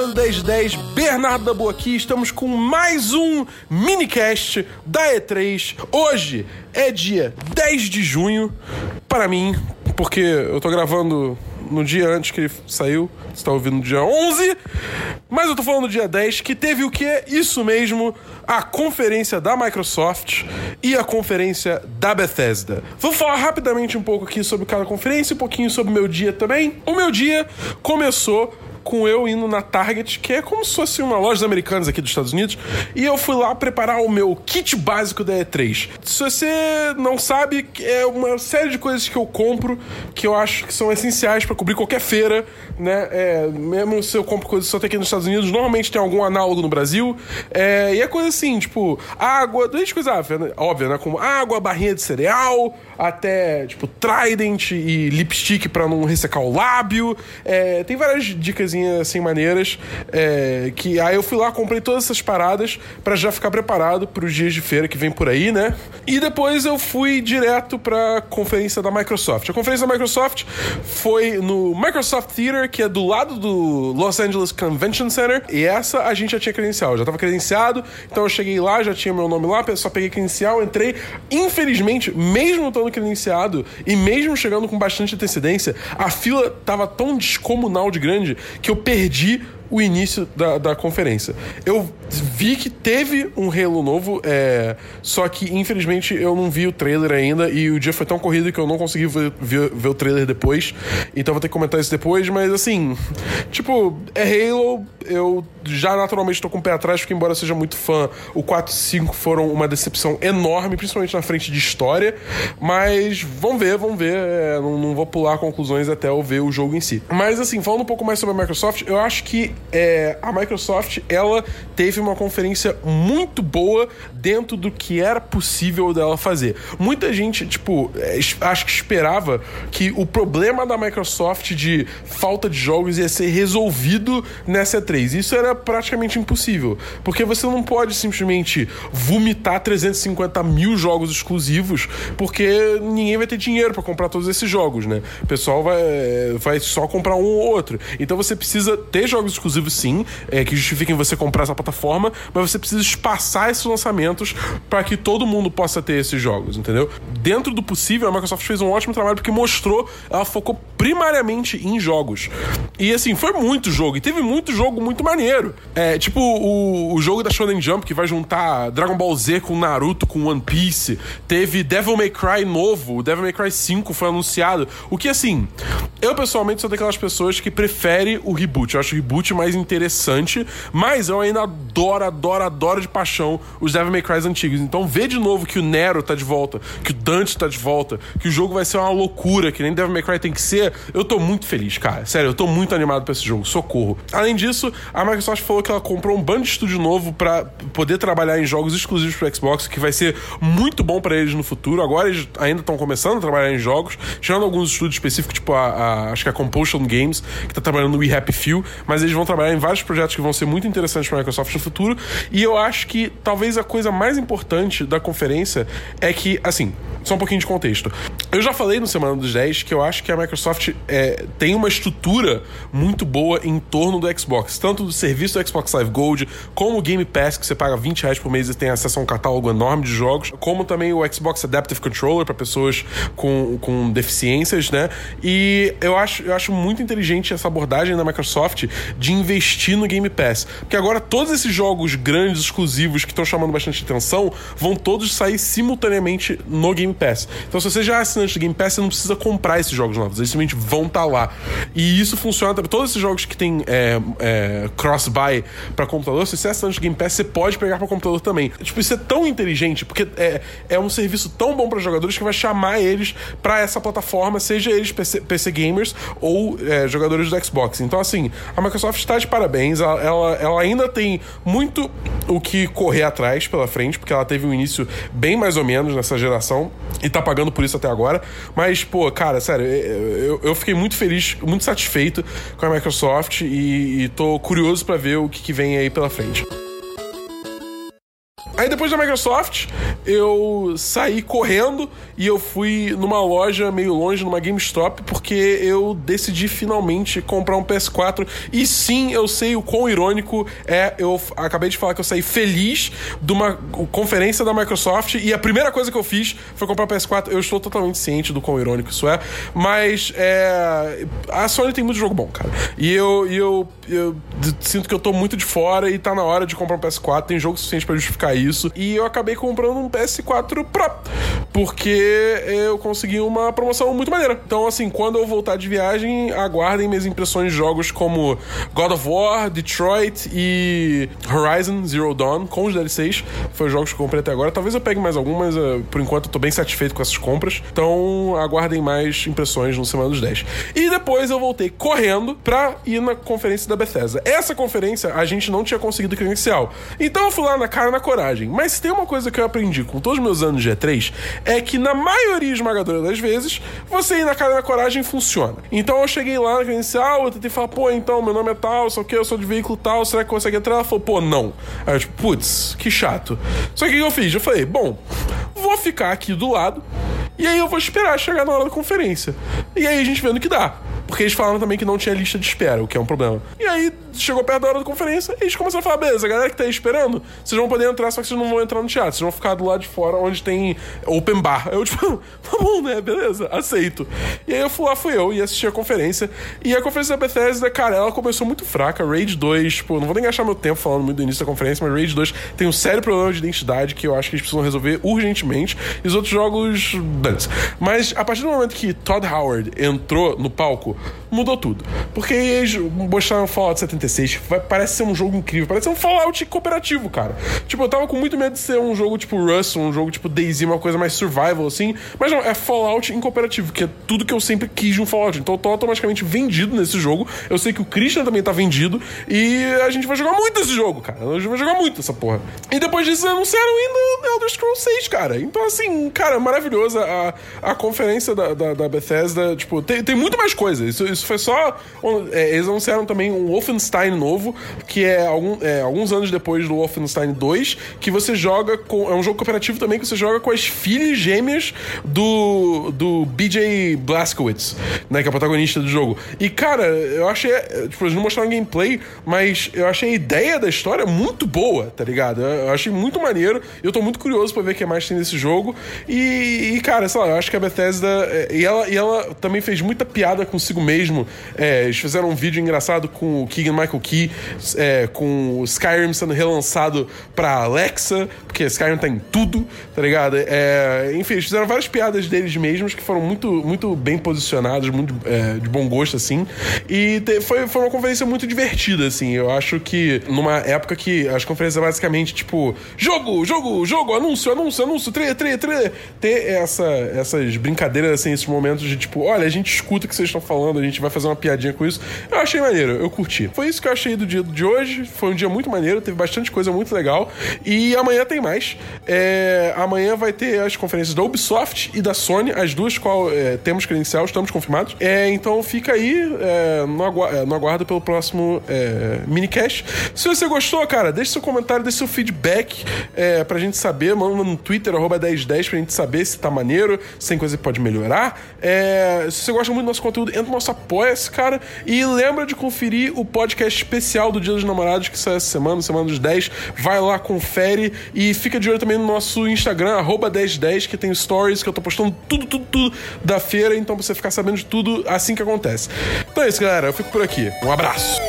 galera do 1010, Bernardo da Boa aqui, estamos com mais um minicast da E3. Hoje é dia 10 de junho, para mim, porque eu tô gravando no dia antes que ele saiu, você tá ouvindo no dia 11, mas eu tô falando no dia 10, que teve o que? Isso mesmo, a conferência da Microsoft e a conferência da Bethesda. Vou falar rapidamente um pouco aqui sobre cada conferência, um pouquinho sobre o meu dia também. O meu dia começou com eu indo na Target, que é como se fosse uma loja americanas aqui dos Estados Unidos, e eu fui lá preparar o meu kit básico da E3. Se você não sabe, é uma série de coisas que eu compro que eu acho que são essenciais para cobrir qualquer feira, né? É, mesmo se eu compro coisas só aqui nos Estados Unidos, normalmente tem algum análogo no Brasil. É, e é coisa assim, tipo, água, desde coisa óbvia, né? Como água, barrinha de cereal, até, tipo, Trident e lipstick para não ressecar o lábio. É, tem várias dicas assim maneiras. É, que aí eu fui lá, comprei todas essas paradas para já ficar preparado para os dias de feira que vem por aí, né? E depois eu fui direto para conferência da Microsoft. A conferência da Microsoft foi no Microsoft Theater, que é do lado do Los Angeles Convention Center. E essa a gente já tinha credencial, já tava credenciado. Então eu cheguei lá, já tinha meu nome lá, só peguei credencial, entrei. Infelizmente, mesmo estando credenciado e mesmo chegando com bastante antecedência, a fila tava tão descomunal de grande que eu perdi o início da, da conferência. Eu vi que teve um Halo novo, é, só que infelizmente eu não vi o trailer ainda e o dia foi tão corrido que eu não consegui ver, ver, ver o trailer depois. Então vou ter que comentar isso depois, mas assim, tipo, é Halo, eu já naturalmente estou com o pé atrás, porque embora seja muito fã, o 4 e 5 foram uma decepção enorme, principalmente na frente de história. Mas vamos ver, vamos ver. É, não, não, vou pular conclusões até eu ver o jogo em si. Mas assim, falando um pouco mais sobre a Microsoft, eu acho que é, a Microsoft ela teve uma conferência muito boa dentro do que era possível dela fazer. Muita gente, tipo, é, acho que esperava que o problema da Microsoft de falta de jogos ia ser resolvido nessa E3. Isso era praticamente impossível, porque você não pode simplesmente vomitar 350 mil jogos exclusivos, porque ninguém vai ter dinheiro para comprar todos esses jogos, né? O pessoal vai, vai só comprar um ou outro. Então você precisa ter jogos exclusivos sim, é, que justifiquem você comprar essa plataforma, mas você precisa espaçar esses lançamentos para que todo mundo possa ter esses jogos, entendeu? Dentro do possível, a Microsoft fez um ótimo trabalho porque mostrou, ela focou primariamente em jogos. E assim, foi muito jogo, e teve muito jogo muito maneiro. É, tipo o, o jogo da Shonen Jump que vai juntar Dragon Ball Z com Naruto, com One Piece. Teve Devil May Cry novo, o Devil May Cry 5 foi anunciado. O que assim, eu pessoalmente sou daquelas pessoas que prefere o reboot. Eu acho o reboot mais interessante, mas eu ainda adoro, adoro, adoro de paixão os Devil May Cry antigos. Então ver de novo que o Nero tá de volta, que o Dante tá de volta, que o jogo vai ser uma loucura, que nem Devil May Cry tem que ser, eu tô muito feliz, cara. Sério, eu tô muito animado pra esse jogo. Socorro. Além disso, a Microsoft falou que ela comprou um bando de estúdio novo para poder trabalhar em jogos exclusivos pro Xbox, que vai ser muito bom para eles no futuro. Agora eles ainda estão começando a trabalhar em jogos, tirando alguns estúdios específicos, tipo a, a acho que a Compulsion Games, que tá trabalhando no We Happy Few, mas eles vão trabalhar em vários projetos que vão ser muito interessantes para a Microsoft no futuro. E eu acho que talvez a coisa mais importante da conferência é que, assim, só um pouquinho de contexto. Eu já falei no Semana dos 10 que eu acho que a Microsoft é, tem uma estrutura muito boa em torno do Xbox, tanto do serviço do Xbox Live Gold, como o Game Pass, que você paga 20 reais por mês e tem acesso a um catálogo enorme de jogos, como também o Xbox Adaptive Controller para pessoas com, com deficiências, né? E eu acho, eu acho muito inteligente essa abordagem da Microsoft de investir no Game Pass. Porque agora todos esses jogos grandes, exclusivos, que estão chamando bastante atenção, vão todos sair simultaneamente no Game Pass. Então, se você já é assinante do Game Pass, você não precisa comprar esses jogos novos, eles simplesmente vão estar tá lá. E isso funciona também. Todos esses jogos que tem é, é, cross-buy para computador, se você é assinante do Game Pass, você pode pegar para computador também. Tipo, isso é tão inteligente, porque é, é um serviço tão bom para jogadores que vai chamar eles para essa plataforma, seja eles PC, PC gamers ou é, jogadores do Xbox. Então, assim, a Microsoft está de parabéns. Ela, ela, ela ainda tem muito o que correr atrás pela frente, porque ela teve um início bem mais ou menos nessa geração e tá pagando por isso até agora. Mas, pô, cara, sério, eu, eu fiquei muito feliz, muito satisfeito com a Microsoft e, e tô curioso para ver o que, que vem aí pela frente. Aí depois da Microsoft, eu saí correndo e eu fui numa loja meio longe, numa GameStop, porque eu decidi finalmente comprar um PS4. E sim, eu sei o quão irônico é. Eu acabei de falar que eu saí feliz de uma conferência da Microsoft e a primeira coisa que eu fiz foi comprar um PS4. Eu estou totalmente ciente do quão irônico isso é, mas é, a Sony tem muito jogo bom, cara. E eu, e eu, eu sinto que eu tô muito de fora e tá na hora de comprar um PS4. Tem jogo suficiente para justificar isso. E eu acabei comprando um PS4 Pro. Porque eu consegui uma promoção muito maneira. Então, assim, quando eu voltar de viagem, aguardem minhas impressões de jogos como God of War, Detroit e Horizon Zero Dawn, com os DLCs. Foi os jogos que eu comprei até agora. Talvez eu pegue mais algum, mas uh, por enquanto eu tô bem satisfeito com essas compras. Então, aguardem mais impressões no Semana dos 10. E depois eu voltei correndo pra ir na conferência da Bethesda. Essa conferência a gente não tinha conseguido credencial. Então eu fui lá na cara na coragem. Mas tem uma coisa que eu aprendi com todos os meus anos de E3 é que na maioria esmagadora das vezes, você ir na cara na coragem funciona. Então eu cheguei lá na credencial, eu tentei falar, pô, então, meu nome é tal, só que eu sou de veículo tal, será que consegue entrar? Ela falou, pô, não. Aí eu, tipo, putz, que chato. Só que o que eu fiz? Eu falei, bom, vou ficar aqui do lado e aí eu vou esperar chegar na hora da conferência. E aí a gente vendo que dá. Porque eles falaram também que não tinha lista de espera, o que é um problema. E aí chegou perto da hora da conferência eles começaram a falar: beleza, a galera que tá aí esperando, vocês vão poder entrar, só que vocês não vão entrar no teatro, vocês vão ficar do lado de fora onde tem open bar. Eu, tipo, tá bom, né? Beleza, aceito. E aí eu fui lá, fui eu e assisti a conferência. E a conferência da Bethesda, cara, ela começou muito fraca. Raid 2, tipo, não vou nem gastar meu tempo falando muito do início da conferência, mas Raid 2 tem um sério problema de identidade que eu acho que eles precisam resolver urgentemente. E os outros jogos, dantes. Mas a partir do momento que Todd Howard entrou no palco, mudou tudo. Porque eles mostraram Fallout 76, parece ser um jogo incrível, parece ser um Fallout cooperativo, cara. Tipo, eu tava com muito medo de ser um jogo tipo Rust, um jogo tipo DayZ, uma coisa mais survival, assim. Mas não, é Fallout em cooperativo, que é tudo que eu sempre quis de um Fallout. Então eu tô automaticamente vendido nesse jogo. Eu sei que o Christian também tá vendido. E a gente vai jogar muito esse jogo, cara. A gente vai jogar muito essa porra. E depois disso anunciaram ainda Elder Scrolls 6, cara. Então, assim, cara, maravilhosa a, a conferência da, da, da Bethesda. Tipo, tem, tem muito mais coisa. Isso, isso foi só. É, eles anunciaram também um Wolfenstein novo, que é, algum, é, alguns anos depois do Wolfenstein 2, que você joga com. É um jogo cooperativo também que você joga com as filhas gêmeas do, do BJ Blazkowicz, né? Que é o protagonista do jogo. E, cara, eu achei. Tipo, eles não mostraram gameplay, mas eu achei a ideia da história muito boa, tá ligado? Eu achei muito maneiro. Eu tô muito curioso pra ver o que mais tem nesse jogo. E, e, cara, sei lá, eu acho que a Bethesda. É, e ela, e ela também fez muita piada consigo mesmo. É, eles fizeram um vídeo engraçado com o Keegan Michael Key, é, com o Skyrim sendo relançado pra Alexa, porque Skyrim tá em tudo, tá ligado? É, enfim, eles fizeram várias piadas deles mesmos que foram muito, muito bem posicionadas, muito é, de bom gosto, assim. E te, foi, foi uma conferência muito divertida, assim. Eu acho que numa época que as conferências basicamente, tipo, jogo, jogo, jogo, anúncio, anúncio, anúncio, trailer, trailer, trailer. Ter essa, essas brincadeiras, assim, esses momentos de tipo, olha, a gente escuta o que vocês estão falando, a gente vai fazer uma piadinha com isso. Eu achei maneiro, eu curti. Foi isso que eu achei do dia de hoje. Foi um dia muito maneiro, teve bastante coisa muito legal. E amanhã tem mais. É, amanhã vai ter as conferências da Ubisoft e da Sony, as duas qual é, temos credencial, estamos confirmados. É, então fica aí é, no, agu é, no, aguardo pelo próximo é, minicast. Se você gostou, cara, deixe seu comentário, deixe seu feedback é, pra gente saber. Manda no Twitter, arroba 1010, pra gente saber se tá maneiro, se tem coisa que pode melhorar. É, se você gosta muito do nosso conteúdo, entra no nosso Apoia-se, cara. E lembra de conferir o podcast especial do Dia dos Namorados, que sai essa semana, semana dos 10. Vai lá, confere e fica de olho também no nosso Instagram, arroba 1010, que tem stories, que eu tô postando tudo, tudo, tudo da feira, então pra você ficar sabendo de tudo assim que acontece. Então é isso, galera. Eu fico por aqui. Um abraço.